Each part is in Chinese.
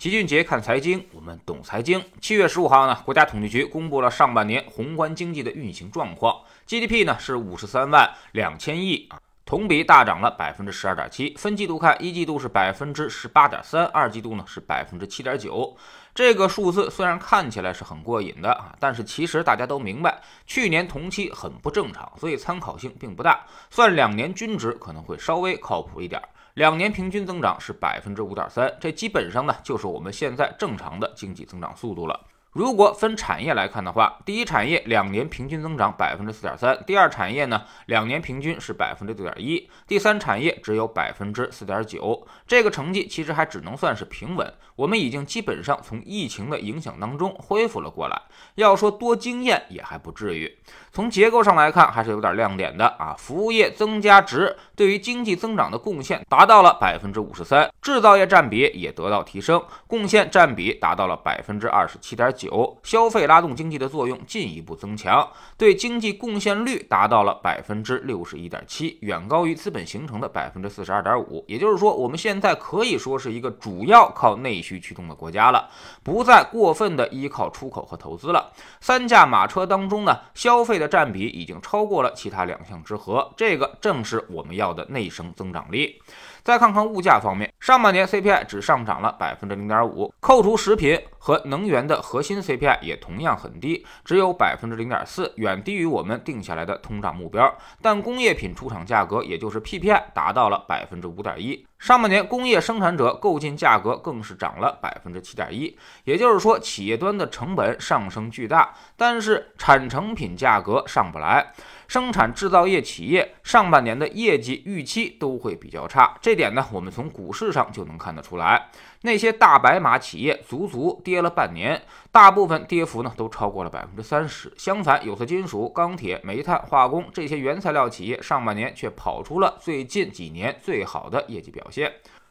齐俊杰看财经，我们懂财经。七月十五号呢，国家统计局公布了上半年宏观经济的运行状况，GDP 呢是五十三万两千亿啊，同比大涨了百分之十二点七。分季度看，一季度是百分之十八点三，二季度呢是百分之七点九。这个数字虽然看起来是很过瘾的啊，但是其实大家都明白，去年同期很不正常，所以参考性并不大。算两年均值可能会稍微靠谱一点。两年平均增长是百分之五点三，这基本上呢就是我们现在正常的经济增长速度了。如果分产业来看的话，第一产业两年平均增长百分之四点三，第二产业呢两年平均是百分之六点一，第三产业只有百分之四点九。这个成绩其实还只能算是平稳，我们已经基本上从疫情的影响当中恢复了过来。要说多惊艳也还不至于。从结构上来看，还是有点亮点的啊！服务业增加值对于经济增长的贡献达到了百分之五十三，制造业占比也得到提升，贡献占比达到了百分之二十七点九，消费拉动经济的作用进一步增强，对经济贡献率达到了百分之六十一点七，远高于资本形成的百分之四十二点五。也就是说，我们现在可以说是一个主要靠内需驱动的国家了，不再过分的依靠出口和投资了。三驾马车当中呢，消费的占比已经超过了其他两项之和，这个正是我们要的内生增长力。再看看物价方面，上半年 CPI 只上涨了百分之零点五，扣除食品和能源的核心 CPI 也同样很低，只有百分之零点四，远低于我们定下来的通胀目标。但工业品出厂价格，也就是 PPI 达到了百分之五点一，上半年工业生产者购进价格更是涨了百分之七点一，也就是说企业端的成本上升巨大，但是产成品价格上不来。生产制造业企业上半年的业绩预期都会比较差，这点呢，我们从股市上就能看得出来。那些大白马企业足足跌了半年，大部分跌幅呢都超过了百分之三十。相反，有色金属、钢铁、煤炭、化工这些原材料企业上半年却跑出了最近几年最好的业绩表。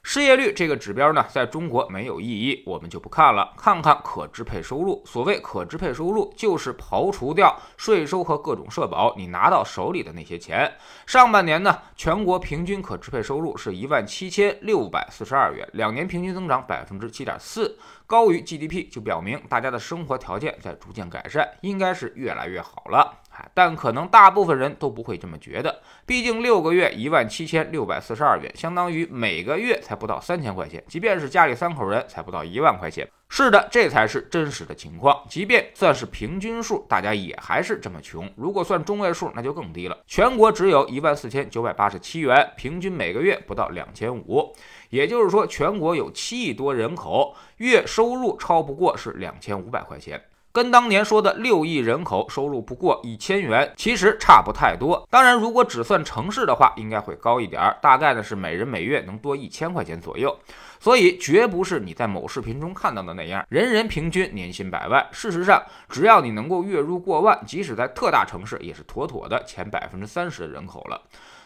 失业率这个指标呢，在中国没有意义，我们就不看了。看看可支配收入。所谓可支配收入，就是刨除掉税收和各种社保，你拿到手里的那些钱。上半年呢，全国平均可支配收入是一万七千六百四十二元，两年平均增长百分之七点四，高于 GDP，就表明大家的生活条件在逐渐改善，应该是越来越好了。但可能大部分人都不会这么觉得，毕竟六个月一万七千六百四十二元，相当于每个月才不到三千块钱。即便是家里三口人，才不到一万块钱。是的，这才是真实的情况。即便算是平均数，大家也还是这么穷。如果算中位数，那就更低了。全国只有一万四千九百八十七元，平均每个月不到两千五。也就是说，全国有七亿多人口，月收入超不过是两千五百块钱。跟当年说的六亿人口收入不过一千元，其实差不太多。当然，如果只算城市的话，应该会高一点儿，大概呢是每人每月能多一千块钱左右。所以，绝不是你在某视频中看到的那样，人人平均年薪百万。事实上，只要你能够月入过万，即使在特大城市，也是妥妥的前百分之三十的人口了。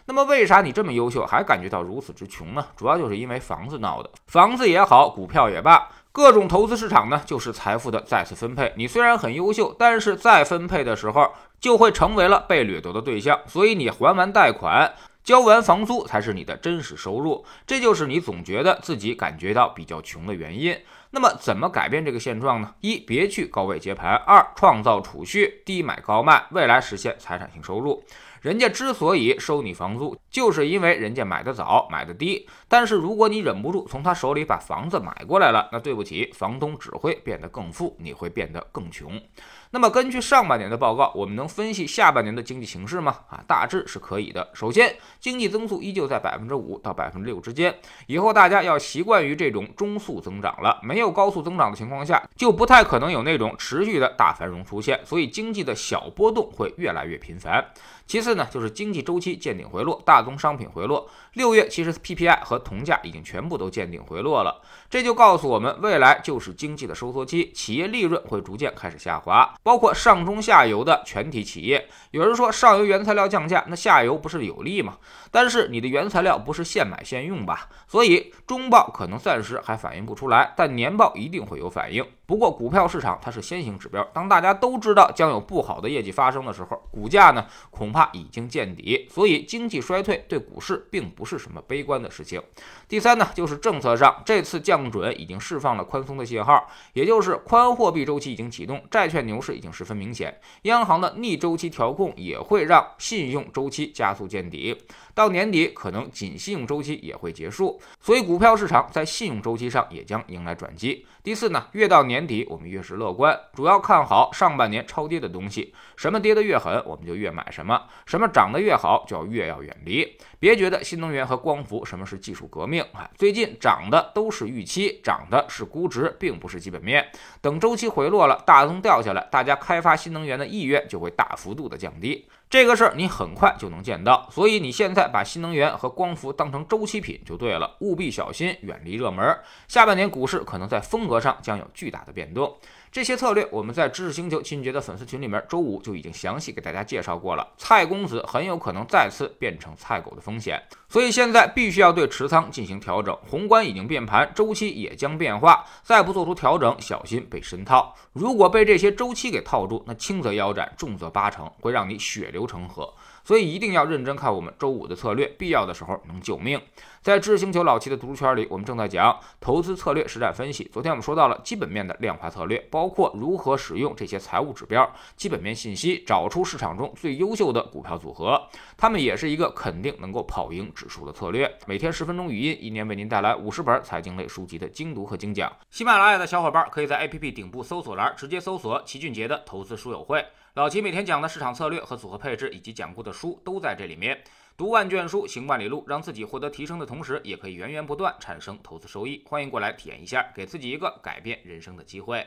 那么，为啥你这么优秀，还感觉到如此之穷呢？主要就是因为房子闹的，房子也好，股票也罢。各种投资市场呢，就是财富的再次分配。你虽然很优秀，但是再分配的时候，就会成为了被掠夺的对象。所以你还完贷款、交完房租，才是你的真实收入。这就是你总觉得自己感觉到比较穷的原因。那么，怎么改变这个现状呢？一，别去高位接盘；二，创造储蓄，低买高卖，未来实现财产性收入。人家之所以收你房租，就是因为人家买的早，买的低。但是如果你忍不住从他手里把房子买过来了，那对不起，房东只会变得更富，你会变得更穷。那么根据上半年的报告，我们能分析下半年的经济形势吗？啊，大致是可以的。首先，经济增速依旧在百分之五到百分之六之间。以后大家要习惯于这种中速增长了，没有高速增长的情况下，就不太可能有那种持续的大繁荣出现。所以经济的小波动会越来越频繁。其次呢，就是经济周期见顶回落，大宗商品回落。六月其实 PPI 和铜价已经全部都见顶回落了，这就告诉我们，未来就是经济的收缩期，企业利润会逐渐开始下滑。包括上中下游的全体企业，有人说上游原材料降价，那下游不是有利吗？但是你的原材料不是现买现用吧？所以中报可能暂时还反映不出来，但年报一定会有反应。不过股票市场它是先行指标，当大家都知道将有不好的业绩发生的时候，股价呢恐怕已经见底。所以经济衰退对股市并不是什么悲观的事情。第三呢，就是政策上，这次降准已经释放了宽松的信号，也就是宽货币周期已经启动，债券牛市已经十分明显。央行的逆周期调控也会让信用周期加速见底，到年底可能仅信用周期也会结束，所以股票市场在信用周期上也将迎来转机。第四呢，越到年底我们越是乐观，主要看好上半年超跌的东西，什么跌得越狠，我们就越买什么；什么涨得越好，就要越要远离。别觉得新能源和光伏什么是技术革命啊，最近涨的都是预期，涨的是估值，并不是基本面。等周期回落了，大宗掉下来，大家开发新能源的意愿就会大幅度的降低。这个事儿你很快就能见到，所以你现在把新能源和光伏当成周期品就对了，务必小心，远离热门。下半年股市可能在风格上将有巨大的变动。这些策略我们在知识星球秦俊杰的粉丝群里面，周五就已经详细给大家介绍过了。蔡公子很有可能再次变成菜狗的风险，所以现在必须要对持仓进行调整。宏观已经变盘，周期也将变化，再不做出调整，小心被深套。如果被这些周期给套住，那轻则腰斩，重则八成，会让你血流成河。所以一定要认真看我们周五的策略，必要的时候能救命。在知识星球老七的读书圈里，我们正在讲投资策略实战分析。昨天我们说到了基本面的量化策略，包括如何使用这些财务指标、基本面信息，找出市场中最优秀的股票组合。他们也是一个肯定能够跑赢指数的策略。每天十分钟语音，一年为您带来五十本财经类书籍的精读和精讲。喜马拉雅的小伙伴可以在 APP 顶部搜索栏直接搜索齐俊杰的投资书友会。老齐每天讲的市场策略和组合配置，以及讲过的书都在这里面。读万卷书，行万里路，让自己获得提升的同时，也可以源源不断产生投资收益。欢迎过来体验一下，给自己一个改变人生的机会。